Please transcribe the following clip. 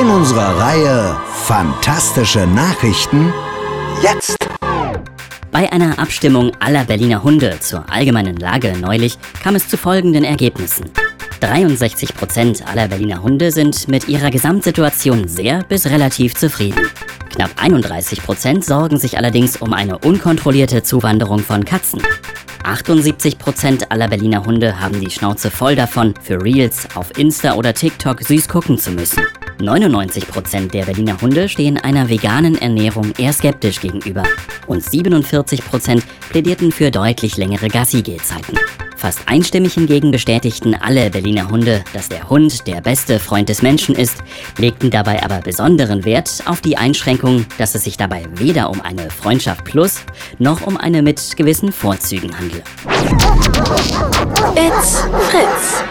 in unserer Reihe Fantastische Nachrichten jetzt. Bei einer Abstimmung aller Berliner Hunde zur allgemeinen Lage neulich kam es zu folgenden Ergebnissen. 63 Prozent aller Berliner Hunde sind mit ihrer Gesamtsituation sehr bis relativ zufrieden. Knapp 31 Prozent sorgen sich allerdings um eine unkontrollierte Zuwanderung von Katzen. 78 Prozent aller Berliner Hunde haben die Schnauze voll davon, für Reels auf Insta oder TikTok süß gucken zu müssen. 99 Prozent der Berliner Hunde stehen einer veganen Ernährung eher skeptisch gegenüber. Und 47 Prozent plädierten für deutlich längere Gassi-Gehzeiten. Fast einstimmig hingegen bestätigten alle Berliner Hunde, dass der Hund der beste Freund des Menschen ist, legten dabei aber besonderen Wert auf die Einschränkung, dass es sich dabei weder um eine Freundschaft plus noch um eine mit gewissen Vorzügen handle. It's Fritz.